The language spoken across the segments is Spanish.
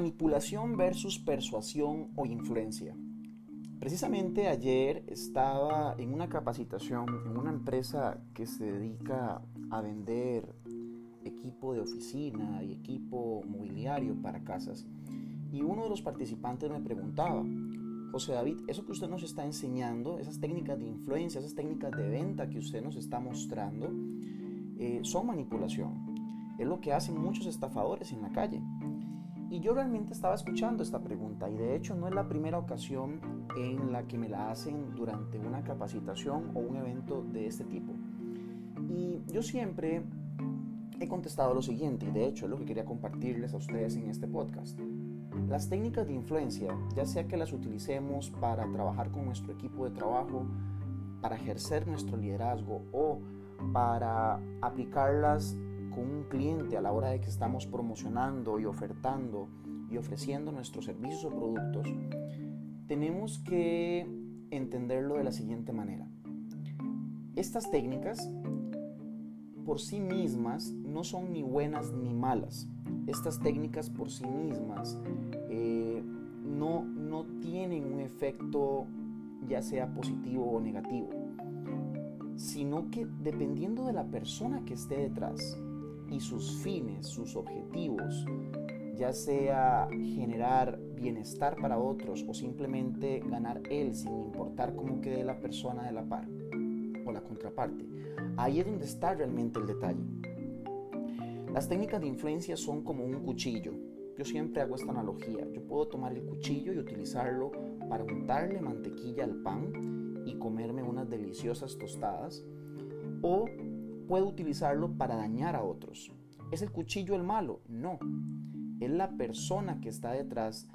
Manipulación versus persuasión o influencia. Precisamente ayer estaba en una capacitación en una empresa que se dedica a vender equipo de oficina y equipo mobiliario para casas y uno de los participantes me preguntaba, José David, eso que usted nos está enseñando, esas técnicas de influencia, esas técnicas de venta que usted nos está mostrando, eh, son manipulación. Es lo que hacen muchos estafadores en la calle. Y yo realmente estaba escuchando esta pregunta y de hecho no es la primera ocasión en la que me la hacen durante una capacitación o un evento de este tipo. Y yo siempre he contestado lo siguiente y de hecho es lo que quería compartirles a ustedes en este podcast. Las técnicas de influencia, ya sea que las utilicemos para trabajar con nuestro equipo de trabajo, para ejercer nuestro liderazgo o para aplicarlas con un cliente a la hora de que estamos promocionando y ofertando y ofreciendo nuestros servicios o productos, tenemos que entenderlo de la siguiente manera. Estas técnicas por sí mismas no son ni buenas ni malas. Estas técnicas por sí mismas eh, no, no tienen un efecto ya sea positivo o negativo, sino que dependiendo de la persona que esté detrás y sus fines, sus objetivos, ya sea generar bienestar para otros o simplemente ganar él sin importar cómo quede la persona de la par o la contraparte. Ahí es donde está realmente el detalle. Las técnicas de influencia son como un cuchillo. Yo siempre hago esta analogía. Yo puedo tomar el cuchillo y utilizarlo para untarle mantequilla al pan y comerme unas deliciosas tostadas. O puedo utilizarlo para dañar a otros. ¿Es el cuchillo el malo? No. Es la persona que está detrás,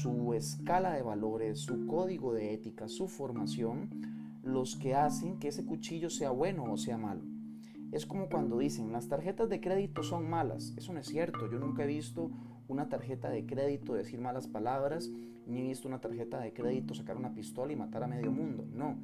su escala de valores, su código de ética, su formación, los que hacen que ese cuchillo sea bueno o sea malo. Es como cuando dicen, las tarjetas de crédito son malas. Eso no es cierto. Yo nunca he visto una tarjeta de crédito decir malas palabras, ni he visto una tarjeta de crédito sacar una pistola y matar a medio mundo. No,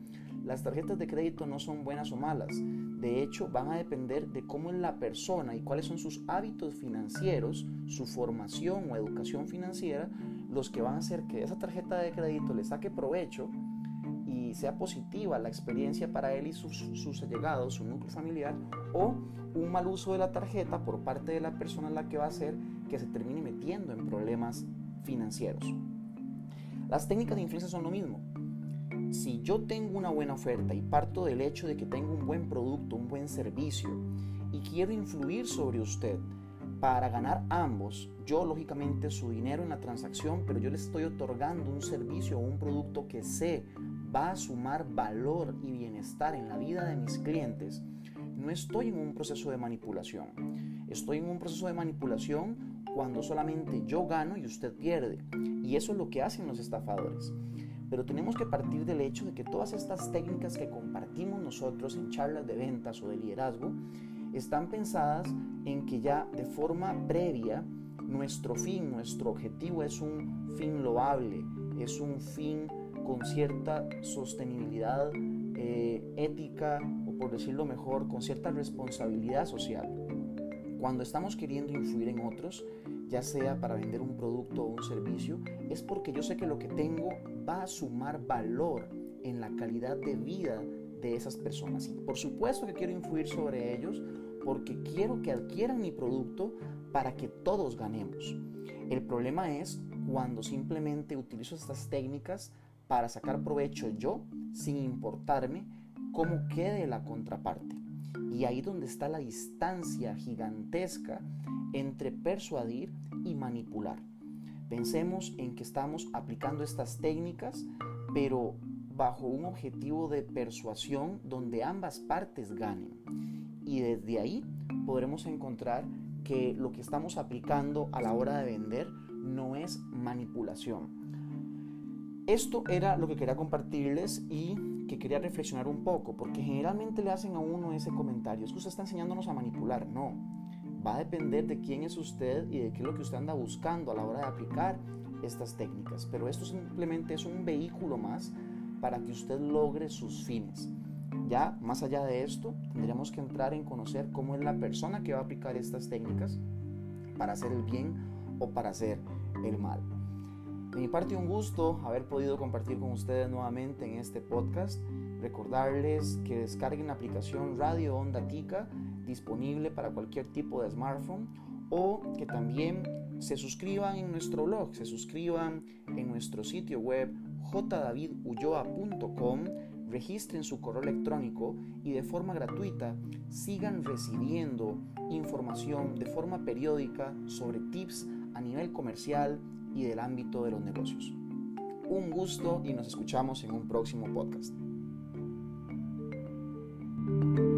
las tarjetas de crédito no son buenas o malas. De hecho, van a depender de cómo es la persona y cuáles son sus hábitos financieros, su formación o educación financiera, los que van a hacer que esa tarjeta de crédito le saque provecho y sea positiva la experiencia para él y sus, allegados, su núcleo familiar, o un mal uso de la tarjeta por parte de la persona en la que va a hacer que se termine metiendo en problemas financieros. Las técnicas de influencia son lo mismo. Si yo tengo una buena oferta y parto del hecho de que tengo un buen producto, un buen servicio y quiero influir sobre usted para ganar ambos, yo lógicamente su dinero en la transacción, pero yo le estoy otorgando un servicio o un producto que sé va a sumar valor y bienestar en la vida de mis clientes, no estoy en un proceso de manipulación. Estoy en un proceso de manipulación cuando solamente yo gano y usted pierde. Y eso es lo que hacen los estafadores. Pero tenemos que partir del hecho de que todas estas técnicas que compartimos nosotros en charlas de ventas o de liderazgo están pensadas en que ya de forma previa nuestro fin, nuestro objetivo es un fin loable, es un fin con cierta sostenibilidad eh, ética o por decirlo mejor, con cierta responsabilidad social. Cuando estamos queriendo influir en otros, ya sea para vender un producto o un servicio, es porque yo sé que lo que tengo va a sumar valor en la calidad de vida de esas personas. Y por supuesto que quiero influir sobre ellos porque quiero que adquieran mi producto para que todos ganemos. El problema es cuando simplemente utilizo estas técnicas para sacar provecho yo sin importarme cómo quede la contraparte. Y ahí donde está la distancia gigantesca entre persuadir y manipular. Pensemos en que estamos aplicando estas técnicas, pero bajo un objetivo de persuasión donde ambas partes ganen. Y desde ahí podremos encontrar que lo que estamos aplicando a la hora de vender no es manipulación, esto era lo que quería compartirles y que quería reflexionar un poco, porque generalmente le hacen a uno ese comentario, es usted está enseñándonos a manipular. No, va a depender de quién es usted y de qué es lo que usted anda buscando a la hora de aplicar estas técnicas. Pero esto simplemente es un vehículo más para que usted logre sus fines. Ya más allá de esto, tendríamos que entrar en conocer cómo es la persona que va a aplicar estas técnicas para hacer el bien o para hacer el mal. De mi parte un gusto haber podido compartir con ustedes nuevamente en este podcast. Recordarles que descarguen la aplicación Radio Onda Tica disponible para cualquier tipo de smartphone o que también se suscriban en nuestro blog, se suscriban en nuestro sitio web jdavidulloa.com, registren su correo electrónico y de forma gratuita sigan recibiendo información de forma periódica sobre tips a nivel comercial y del ámbito de los negocios. Un gusto y nos escuchamos en un próximo podcast. thank you